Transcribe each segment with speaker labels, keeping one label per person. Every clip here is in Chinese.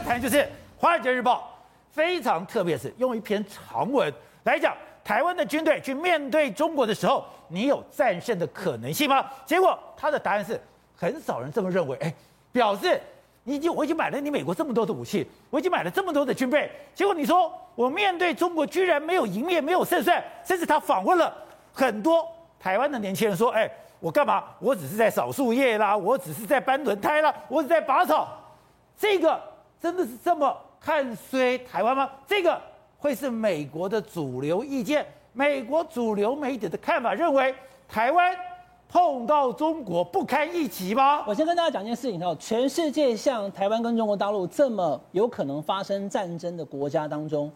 Speaker 1: 要谈就是《华尔街日报》非常特别，是用一篇长文来讲台湾的军队去面对中国的时候，你有战胜的可能性吗？结果他的答案是很少人这么认为，哎，表示你已经我已经买了你美国这么多的武器，我已经买了这么多的军备，结果你说我面对中国居然没有赢面，没有胜算，甚至他访问了很多台湾的年轻人说，哎。我干嘛？我只是在扫树叶啦，我只是在搬轮胎啦，我只是在拔草。这个真的是这么看衰台湾吗？这个会是美国的主流意见？美国主流媒体的看法认为台湾碰到中国不堪一击吗？
Speaker 2: 我先跟大家讲一件事情哦，全世界像台湾跟中国大陆这么有可能发生战争的国家当中，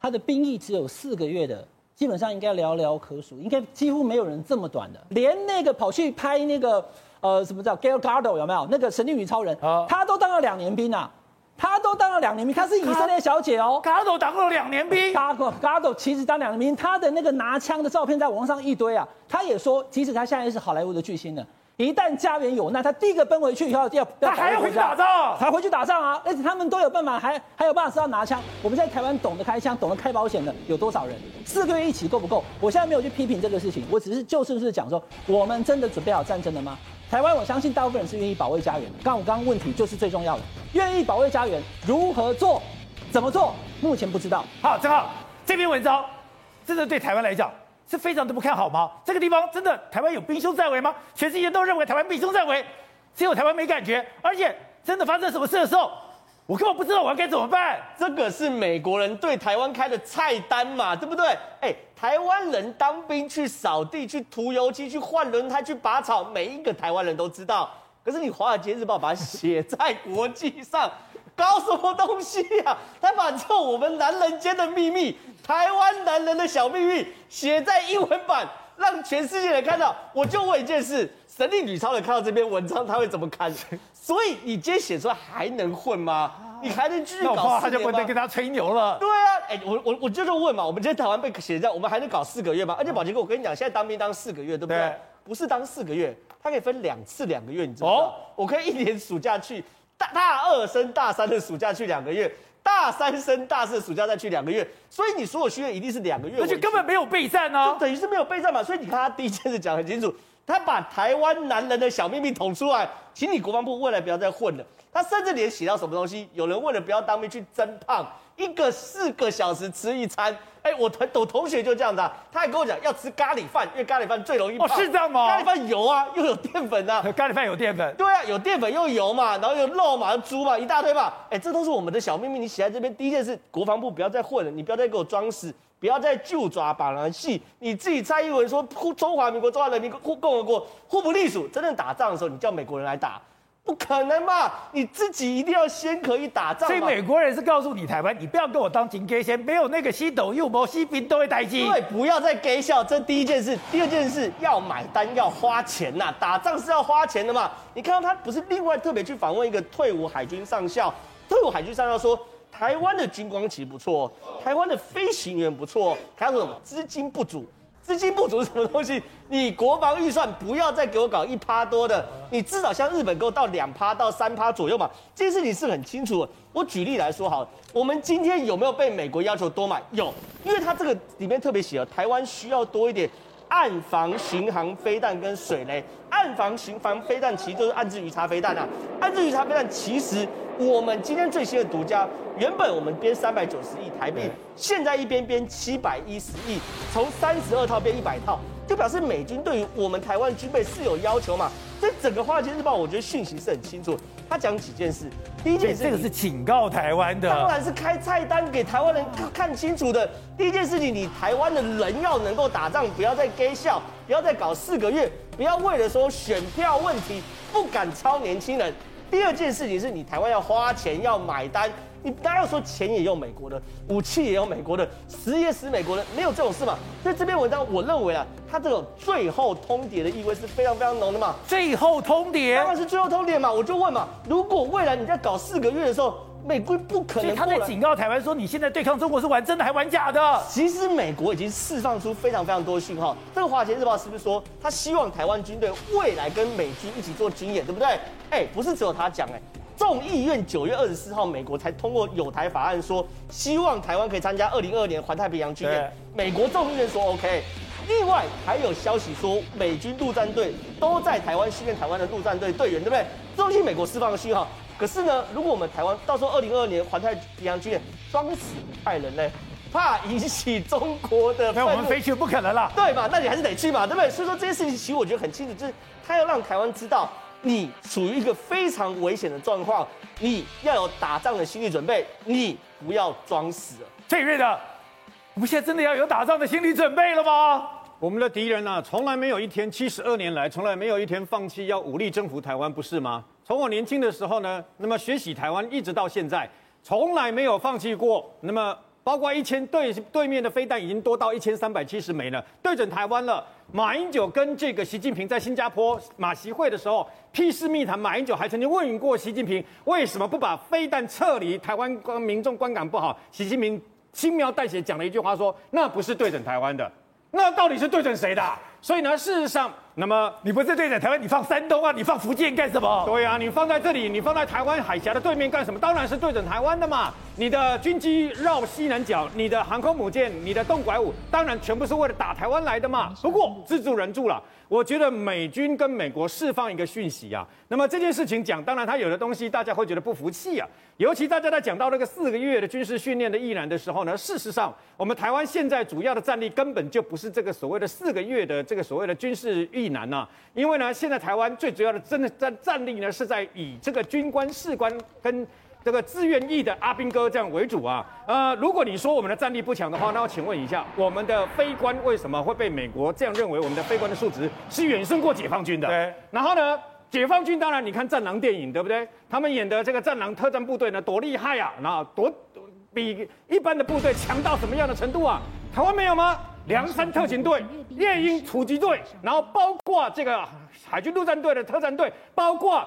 Speaker 2: 它的兵役只有四个月的。基本上应该寥寥可数，应该几乎没有人这么短的。连那个跑去拍那个呃什么叫 Gal Gadot 有没有？那个神力女超人，啊，他都当了两年兵啊，他都当了两年兵，她是以色列小姐哦。
Speaker 1: Gadot 当了两年兵
Speaker 2: ，Gadot Gadot 其实当两年兵，他的那个拿枪的照片在网上一堆啊。他也说，即使他现在是好莱坞的巨星了。一旦家园有难，他第一个奔回去以后要要
Speaker 1: 他还要回去打仗，
Speaker 2: 还回去打仗啊！而且他们都有办法，还还有办法知道拿枪。我们在台湾懂得开枪、懂得开保险的有多少人？四个月一起够不够？我现在没有去批评这个事情，我只是就事论事讲说，我们真的准备好战争了吗？台湾，我相信大部分人是愿意保卫家园的。刚我刚刚问题就是最重要的，愿意保卫家园，如何做？怎么做？目前不知道。
Speaker 1: 好，正好这篇文章，真的对台湾来讲。是非常的不看好吗？这个地方真的台湾有兵凶在围吗？全世界都认为台湾兵凶在围，只有台湾没感觉。而且真的发生什么事的时候，我根本不知道我要该怎么办。
Speaker 3: 这个是美国人对台湾开的菜单嘛，对不对？哎，台湾人当兵去扫地、去涂油漆、去换轮胎、去拔草，每一个台湾人都知道。可是你《华尔街日报》把它写在国际上。搞什么东西呀、啊？他把这我们男人间的秘密，台湾男人的小秘密写在英文版，让全世界人看到。我就问一件事：神力女超人看到这篇文章，他会怎么看？所以你今天写出来还能混吗？你还能继续搞？
Speaker 1: 他就不能跟他吹牛了。
Speaker 3: 对啊，哎，我我我就是问嘛，我们今天台湾被写这样，我们还能搞四个月吗？而且宝杰哥，我跟你讲，现在当兵当四个月，对不对？对不是当四个月，他可以分两次两个月，你知道吗？哦、我可以一年暑假去。大大二升大三的暑假去两个月，大三升大四的暑假再去两个月，所以你所有训练一定是两个月，
Speaker 1: 而且根本没有备战哦，
Speaker 3: 就等于是没有备战嘛。所以你看他第一件事讲很清楚，他把台湾男人的小秘密捅出来，请你国防部未来不要再混了。他甚至连写到什么东西，有人为了不要当兵去增胖，一个四个小时吃一餐。哎，我同我同学就这样子啊，他还跟我讲要吃咖喱饭，因为咖喱饭最容易胖。
Speaker 1: 哦，是这样吗？
Speaker 3: 咖喱饭油啊，又有淀粉啊。
Speaker 1: 咖喱饭有淀粉。
Speaker 3: 对啊，有淀粉又油嘛，然后有肉嘛，有猪嘛，一大堆嘛。哎，这都是我们的小秘密。你写在这边，第一件事，国防部不要再混了，你不要再给我装死，不要再就抓把人戏。你自己蔡英文说，中华民国、中华人民共共和国互不隶属，真正打仗的时候，你叫美国人来打。不可能嘛！你自己一定要先可以打仗。
Speaker 1: 所以美国人是告诉你台湾，你不要跟我当金鸡先，没有那个西斗又没西兵都会待机。
Speaker 3: 对，不要再给笑。这第一件事，第二件事要买单要花钱呐、啊，打仗是要花钱的嘛。你看到他不是另外特别去访问一个退伍海军上校，退伍海军上校说，台湾的军光其实不错，台湾的飞行员不错，他说什么资金不足。资金不足是什么东西？你国防预算不要再给我搞一趴多的，你至少像日本给我到两趴到三趴左右嘛。这件事情是很清楚的。我举例来说好了，我们今天有没有被美国要求多买？有，因为它这个里面特别写了，台湾需要多一点暗防巡航飞弹跟水雷。暗防巡防飞弹其实就是暗置鱼叉飞弹啊，暗置鱼叉飞弹其实。我们今天最新的独家，原本我们编三百九十亿台币，现在一边编七百一十亿，从三十二套变一百套，就表示美军对于我们台湾军备是有要求嘛？所以整个《华尔街日报》我觉得讯息是很清楚，他讲几件事，第一件事，
Speaker 1: 这个是警告台湾的，
Speaker 3: 当然是开菜单给台湾人看清楚的。第一件事情，你台湾的人要能够打仗，不要再 gay 笑，不要再搞四个月，不要为了说选票问题不敢超年轻人。第二件事情是你台湾要花钱要买单，你当然要说钱也用美国的，武器也用美国的，死也死美国的，没有这种事嘛。所以这篇文章我认为啊，它这种最后通牒的意味是非常非常浓的嘛。
Speaker 1: 最后通牒
Speaker 3: 当然是最后通牒嘛。我就问嘛，如果未来你在搞四个月的时候，美国不可能。
Speaker 1: 他在警告台湾说，你现在对抗中国是玩真的还玩假的？
Speaker 3: 其实美国已经释放出非常非常多的讯号。这个《华尔街日报》是不是说他希望台湾军队未来跟美军一起做军演，对不对？哎，不是只有他讲，哎，众议院九月二十四号，美国才通过有台法案，说希望台湾可以参加二零二二年环太平洋军演。美国众议院说 OK。另外还有消息说，美军陆战队都在台湾训练台湾的陆战队队员，对不对？这都是美国释放的讯号。可是呢，如果我们台湾到时候二零二二年环太平洋军演装死害人呢，怕引起中国的，
Speaker 1: 那我们飞去不可能了，
Speaker 3: 对嘛？那你还是得去嘛，对不对？所以说这件事情其实我觉得很清楚，就是他要让台湾知道，你处于一个非常危险的状况，你要有打仗的心理准备，你不要装死了。
Speaker 1: 最瑞的，我们现在真的要有打仗的心理准备了吗？
Speaker 4: 我们的敌人啊，从来没有一天，七十二年来，从来没有一天放弃要武力征服台湾，不是吗？从我年轻的时候呢，那么学习台湾，一直到现在，从来没有放弃过。那么，包括一千对对面的飞弹已经多到一千三百七十枚了，对准台湾了。马英九跟这个习近平在新加坡马习会的时候，屁事密谈，马英九还曾经问过习近平，为什么不把飞弹撤离？台湾观民众观感不好，习近平轻描淡写讲了一句话说，那不是对准台湾的。那到底是对准谁的？所以呢，事实上，那么
Speaker 1: 你不是对准台湾，你放山东啊，你放福建干什么？
Speaker 4: 对啊，你放在这里，你放在台湾海峡的对面干什么？当然是对准台湾的嘛。你的军机绕西南角，你的航空母舰，你的动拐五，当然全部是为了打台湾来的嘛。不过自助人助了。我觉得美军跟美国释放一个讯息啊，那么这件事情讲，当然他有的东西大家会觉得不服气啊，尤其大家在讲到那个四个月的军事训练的役男的时候呢，事实上我们台湾现在主要的战力根本就不是这个所谓的四个月的这个所谓的军事役难呐，因为呢现在台湾最主要的真的战战力呢是在以这个军官士官跟。这个自愿役的阿兵哥这样为主啊，呃，如果你说我们的战力不强的话，那我请问一下，我们的非官为什么会被美国这样认为？我们的非官的数值是远胜过解放军的。对。然后呢，解放军当然你看战狼电影对不对？他们演的这个战狼特战部队呢，多厉害啊！然后多比一般的部队强到什么样的程度啊？台湾没有吗？梁山特勤队、夜鹰突击队，然后包括这个海军陆战队的特战队，包括。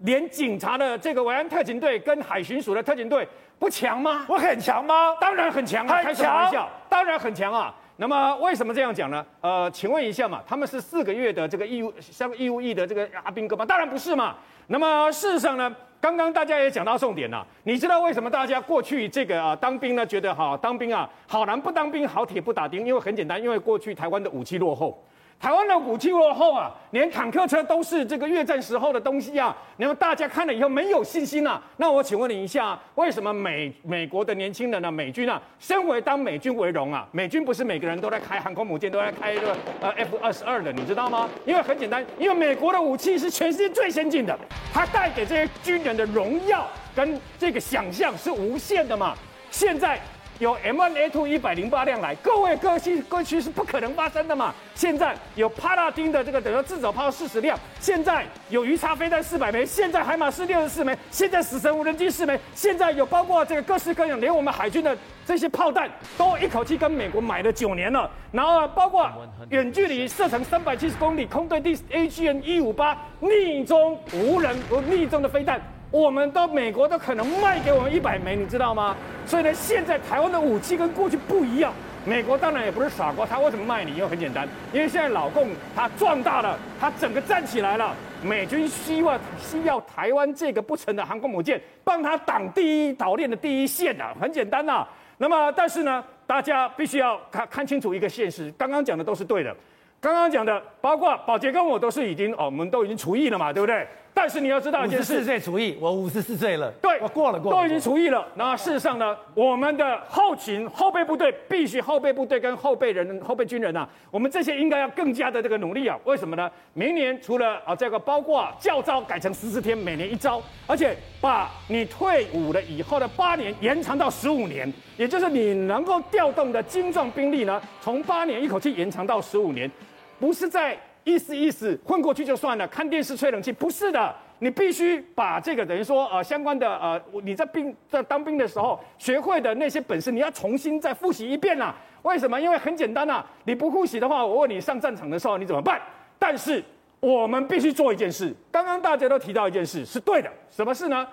Speaker 4: 连警察的这个维安特勤队跟海巡署的特勤队不强吗？
Speaker 1: 我很强吗？
Speaker 4: 当然很强啊！开什么玩笑？当然很强啊！那么为什么这样讲呢？呃，请问一下嘛，他们是四个月的这个义务像义务役的这个阿兵哥吗？当然不是嘛。那么事实上呢，刚刚大家也讲到重点了。你知道为什么大家过去这个啊当兵呢觉得哈当兵啊好男不当兵好铁不打钉？因为很简单，因为过去台湾的武器落后。台湾的武器落后啊，连坦克车都是这个越战时候的东西啊，然后大家看了以后没有信心啊。那我请问你一下，为什么美美国的年轻人呢？美军啊，身为当美军为荣啊，美军不是每个人都在开航空母舰，都在开这个呃 F 二十二的，你知道吗？因为很简单，因为美国的武器是全世界最先进的，它带给这些军人的荣耀跟这个想象是无限的嘛。现在。有 M1A2 一百零八辆来，各位各区各区是不可能发生的嘛。现在有帕拉丁的这个等于自走炮四十辆，现在有鱼叉飞弹四百枚，现在海马斯六十四枚，现在死神无人机四枚，现在有包括这个各式各样，连我们海军的这些炮弹都一口气跟美国买了九年了。然后包括远距离射程三百七十公里空对地 AGM 一五八逆中无人和逆中的飞弹。我们到美国都可能卖给我们一百枚，你知道吗？所以呢，现在台湾的武器跟过去不一样。美国当然也不是傻瓜，他为什么卖你？因为很简单，因为现在老共他壮大了，他整个站起来了。美军希望需要台湾这个不成的航空母舰帮他挡第一岛链的第一线啊，很简单呐、那么，但是呢，大家必须要看看清楚一个现实，刚刚讲的都是对的。刚刚讲的，包括宝杰跟我都是已经哦，我们都已经除役了嘛，对不对？但是你要知道一件事，
Speaker 1: 四岁除役，我五十四岁了，
Speaker 4: 对，
Speaker 1: 我过了过了，
Speaker 4: 都已经除役了。那事实上呢，我们的后勤后备部队必须后备部队跟后备人后备军人啊，我们这些应该要更加的这个努力啊。为什么呢？明年除了啊这个包括教招改成十四天，每年一招，而且把你退伍了以后的八年延长到十五年，也就是你能够调动的精壮兵力呢，从八年一口气延长到十五年。不是在意思意思混过去就算了，看电视吹冷气，不是的，你必须把这个等于说呃相关的呃你在兵在当兵的时候学会的那些本事，你要重新再复习一遍啦。为什么？因为很简单呐，你不复习的话，我问你上战场的时候你怎么办？但是我们必须做一件事，刚刚大家都提到一件事是对的，什么事呢？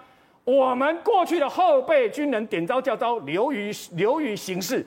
Speaker 4: 我们过去的后备军人点招叫招流于流于形式，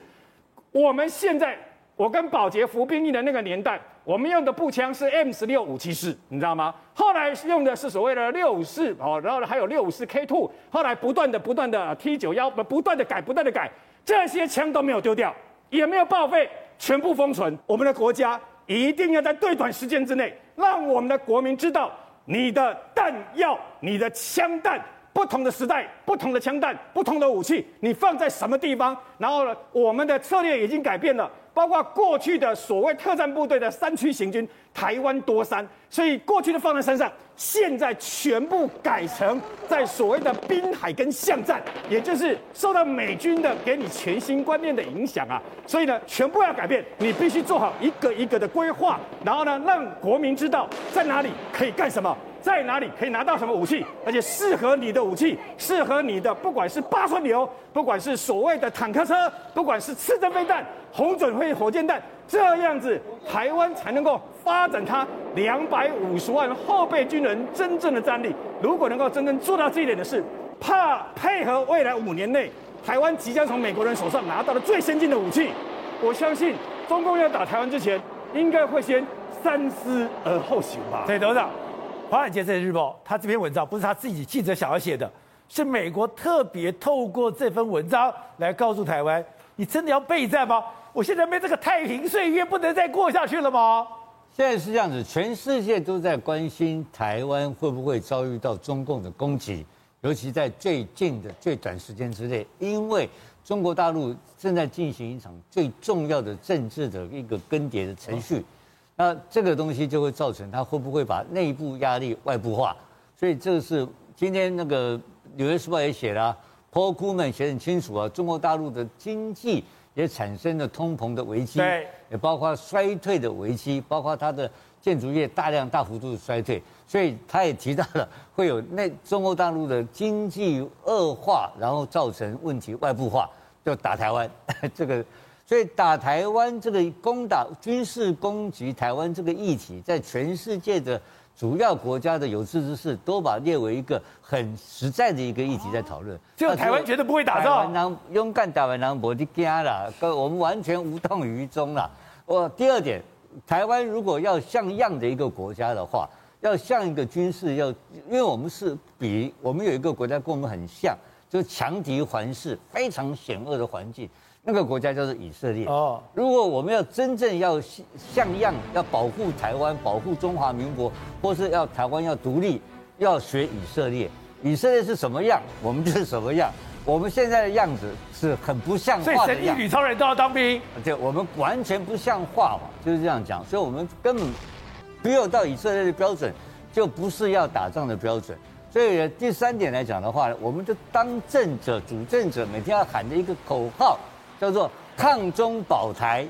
Speaker 4: 我们现在我跟宝杰服兵役的那个年代。我们用的步枪是 M 十六五七式，你知道吗？后来用的是所谓的六五式哦，然后还有六五式 K two，后来不断的不断的 T 九幺不不断的改不断的改，这些枪都没有丢掉，也没有报废，全部封存。我们的国家一定要在最短时间之内，让我们的国民知道你的弹药、你的枪弹。不同的时代，不同的枪弹，不同的武器，你放在什么地方？然后呢，我们的策略已经改变了，包括过去的所谓特战部队的山区行军，台湾多山，所以过去的放在山上，现在全部改成在所谓的滨海跟巷战，也就是受到美军的给你全新观念的影响啊，所以呢，全部要改变，你必须做好一个一个的规划，然后呢，让国民知道在哪里可以干什么。在哪里可以拿到什么武器，而且适合你的武器，适合你的，不管是八寸流，不管是所谓的坦克车，不管是刺针飞弹、红准会火箭弹，这样子台湾才能够发展它两百五十万后备军人真正的战力。如果能够真正做到这一点的事，怕配合未来五年内台湾即将从美国人手上拿到的最先进的武器，我相信中共要打台湾之前，应该会先三思而后行吧。
Speaker 1: 对，董事长。《华尔街日报》他这篇文章不是他自己记者想要写的，是美国特别透过这份文章来告诉台湾：你真的要备战吗？我现在没这个太平岁月不能再过下去了吗？
Speaker 5: 现在是这样子，全世界都在关心台湾会不会遭遇到中共的攻击，尤其在最近的最短时间之内，因为中国大陆正在进行一场最重要的政治的一个更迭的程序。那这个东西就会造成它会不会把内部压力外部化，所以这个是今天那个《纽约时报》也写了，Paul Krugman 写得很清楚啊，中国大陆的经济也产生了通膨的危机，
Speaker 1: 对，
Speaker 5: 也包括衰退的危机，包括它的建筑业大量大幅度的衰退，所以他也提到了会有那中国大陆的经济恶化，然后造成问题外部化，就打台湾 这个。所以打台湾这个攻打军事攻击台湾这个议题，在全世界的主要国家的有志之士都把列为一个很实在的一个议题在讨论。
Speaker 1: 就台湾绝对不会打仗，
Speaker 5: 台湾勇敢打完人，我的家了，我们完全无动于衷了。我第二点，台湾如果要像样的一个国家的话，要像一个军事要，因为我们是比我们有一个国家跟我们很像，就是强敌环视，非常险恶的环境。那个国家叫做以色列。哦，如果我们要真正要像样，要保护台湾，保护中华民国，或是要台湾要独立，要学以色列。以色列是什么样，我们就是什么样。我们现在的样子是很不像话的样子。
Speaker 1: 所以神力女超人都要当兵。
Speaker 5: 对，我们完全不像话嘛，就是这样讲。所以我们根本没有到以色列的标准，就不是要打仗的标准。所以第三点来讲的话，我们就当政者、主政者每天要喊的一个口号。叫做抗中保台，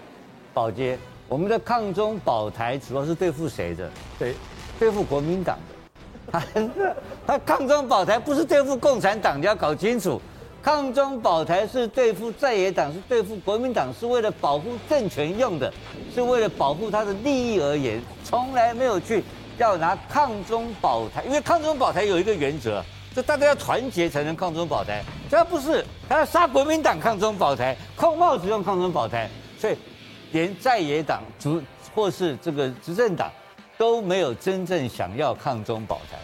Speaker 5: 保洁。我们的抗中保台主要是对付谁的？对，对付国民党的。他 他抗中保台不是对付共产党，你要搞清楚。抗中保台是对付在野党，是对付国民党，是为了保护政权用的，是为了保护他的利益而言，从来没有去要拿抗中保台，因为抗中保台有一个原则。就大家要团结才能抗中保台，这不是他要杀国民党抗中保台，扣帽子用抗中保台，所以连在野党主或是这个执政党都没有真正想要抗中保台。